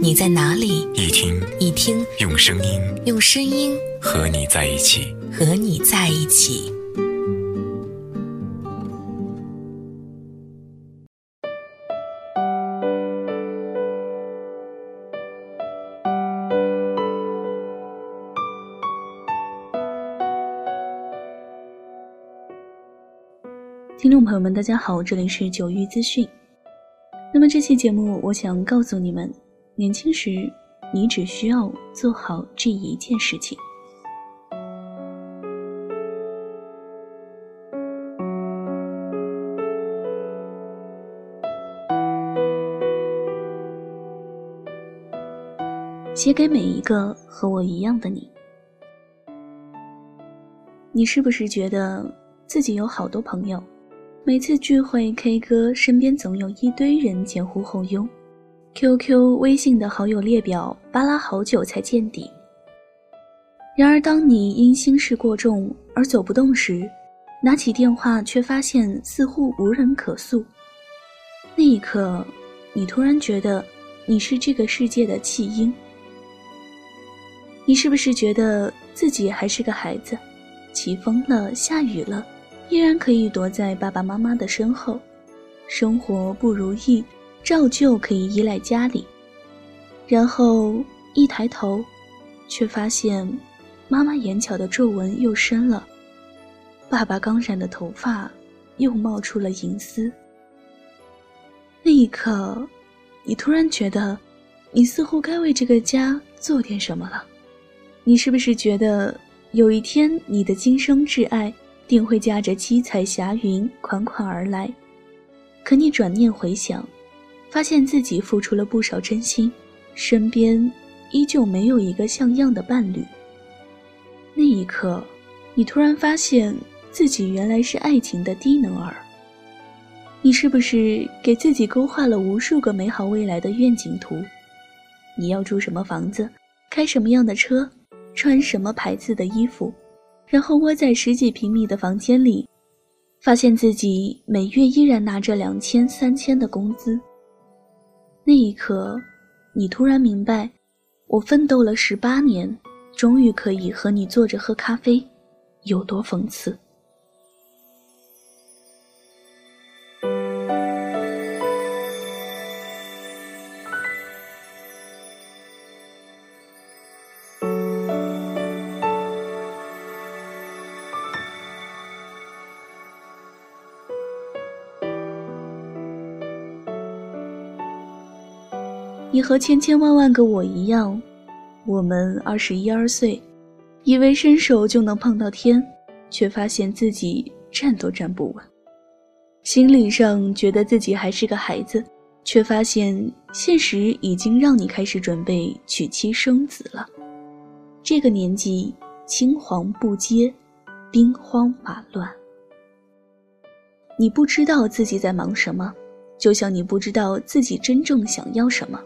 你在哪里，一听一听，用声音，用声音和你在一起，和你在一起。听众朋友们，大家好，这里是九玉资讯。那么这期节目，我想告诉你们，年轻时你只需要做好这一件事情。写给每一个和我一样的你。你是不是觉得自己有好多朋友？每次聚会 K 歌，身边总有一堆人前呼后拥，QQ、微信的好友列表扒拉好久才见底。然而，当你因心事过重而走不动时，拿起电话却发现似乎无人可诉。那一刻，你突然觉得你是这个世界的弃婴。你是不是觉得自己还是个孩子？起风了，下雨了。依然可以躲在爸爸妈妈的身后，生活不如意，照旧可以依赖家里。然后一抬头，却发现妈妈眼角的皱纹又深了，爸爸刚染的头发又冒出了银丝。那一刻，你突然觉得，你似乎该为这个家做点什么了。你是不是觉得有一天你的今生挚爱？定会驾着七彩霞云款款而来，可你转念回想，发现自己付出了不少真心，身边依旧没有一个像样的伴侣。那一刻，你突然发现自己原来是爱情的低能儿。你是不是给自己勾画了无数个美好未来的愿景图？你要住什么房子，开什么样的车，穿什么牌子的衣服？然后窝在十几平米的房间里，发现自己每月依然拿着两千、三千的工资。那一刻，你突然明白，我奋斗了十八年，终于可以和你坐着喝咖啡，有多讽刺。你和千千万万个我一样，我们二十一二岁，以为伸手就能碰到天，却发现自己站都站不稳。心理上觉得自己还是个孩子，却发现现实已经让你开始准备娶妻生子了。这个年纪青黄不接，兵荒马乱。你不知道自己在忙什么，就像你不知道自己真正想要什么。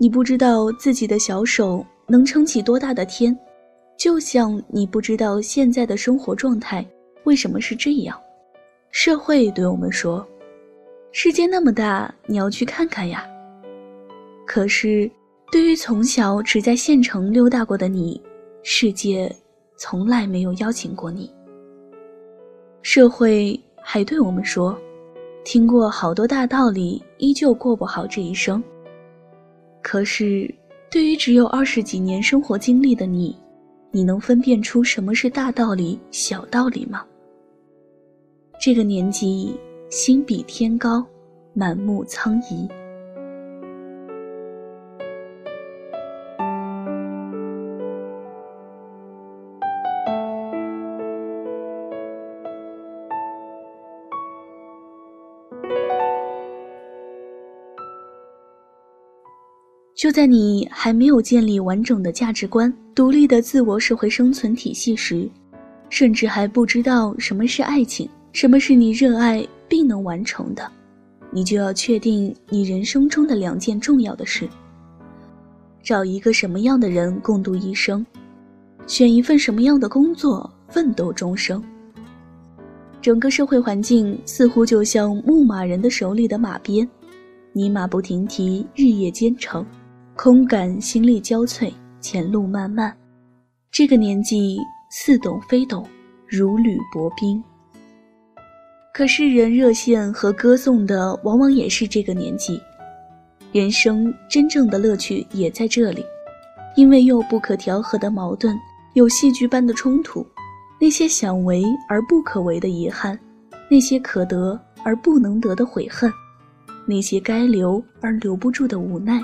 你不知道自己的小手能撑起多大的天，就像你不知道现在的生活状态为什么是这样。社会对我们说：“世界那么大，你要去看看呀。”可是，对于从小只在县城溜达过的你，世界从来没有邀请过你。社会还对我们说：“听过好多大道理，依旧过不好这一生。”可是，对于只有二十几年生活经历的你，你能分辨出什么是大道理、小道理吗？这个年纪，心比天高，满目苍夷。就在你还没有建立完整的价值观、独立的自我社会生存体系时，甚至还不知道什么是爱情，什么是你热爱并能完成的，你就要确定你人生中的两件重要的事：找一个什么样的人共度一生，选一份什么样的工作奋斗终生。整个社会环境似乎就像牧马人的手里的马鞭，你马不停蹄，日夜兼程。空感心力交瘁，前路漫漫。这个年纪似懂非懂，如履薄冰。可是人热线和歌颂的，往往也是这个年纪。人生真正的乐趣也在这里，因为有不可调和的矛盾，有戏剧般的冲突，那些想为而不可为的遗憾，那些可得而不能得的悔恨，那些该留而留不住的无奈。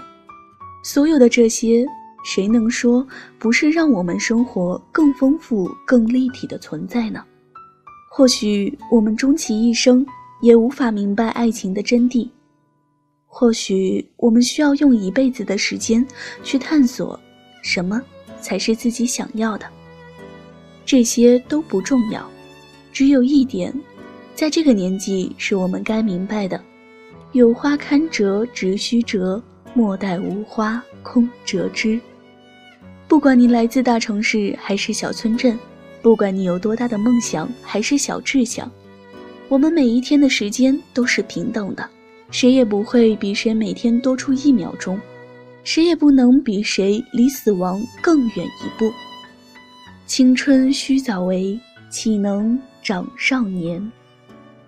所有的这些，谁能说不是让我们生活更丰富、更立体的存在呢？或许我们终其一生也无法明白爱情的真谛，或许我们需要用一辈子的时间去探索什么才是自己想要的。这些都不重要，只有一点，在这个年纪是我们该明白的：有花堪折直须折。莫待无花空折枝。不管你来自大城市还是小村镇，不管你有多大的梦想还是小志向，我们每一天的时间都是平等的，谁也不会比谁每天多出一秒钟，谁也不能比谁离死亡更远一步。青春须早为，岂能长少年？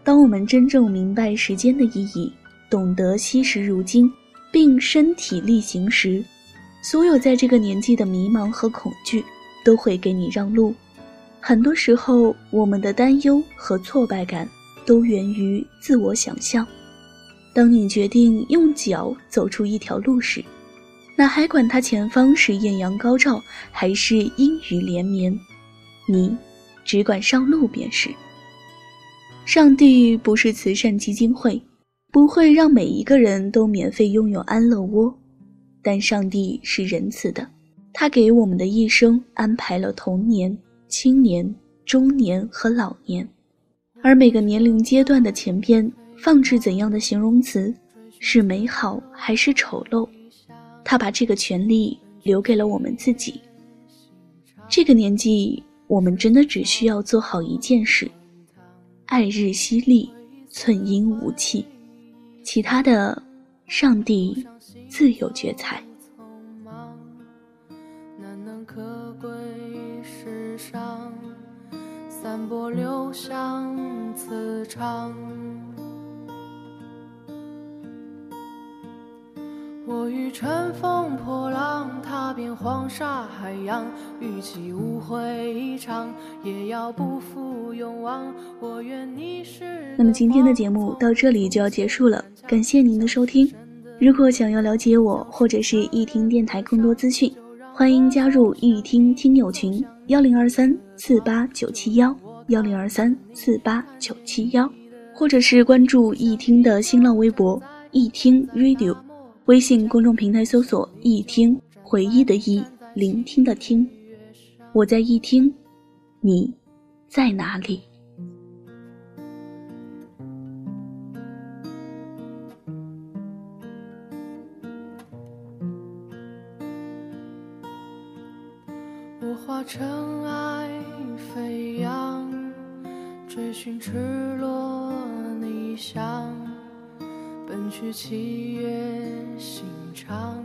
当我们真正明白时间的意义，懂得惜时如金。并身体力行时，所有在这个年纪的迷茫和恐惧都会给你让路。很多时候，我们的担忧和挫败感都源于自我想象。当你决定用脚走出一条路时，那还管它前方是艳阳高照还是阴雨连绵，你只管上路便是。上帝不是慈善基金会。不会让每一个人都免费拥有安乐窝，但上帝是仁慈的，他给我们的一生安排了童年、青年、中年和老年，而每个年龄阶段的前边放置怎样的形容词，是美好还是丑陋，他把这个权利留给了我们自己。这个年纪，我们真的只需要做好一件事：爱日犀利，寸阴无气。其他的，上帝自有绝裁。难能可贵世上，散播留香磁场。我欲乘风破浪，踏遍黄沙海洋，与其无悔一场，也要不负勇往。我愿你是。那么今天的节目到这里就要结束了，感谢您的收听。如果想要了解我或者是一听电台更多资讯，欢迎加入一听听友群幺零二三四八九七幺幺零二三四八九七幺，或者是关注一听的新浪微博一听 Radio。微信公众平台搜索“一听回忆的忆，聆听的听”，我在一听，你在哪里？我化尘埃飞扬，追寻赤裸理想。奔去七月心肠，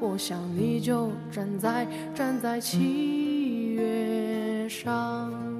我想你就站在站在七月上。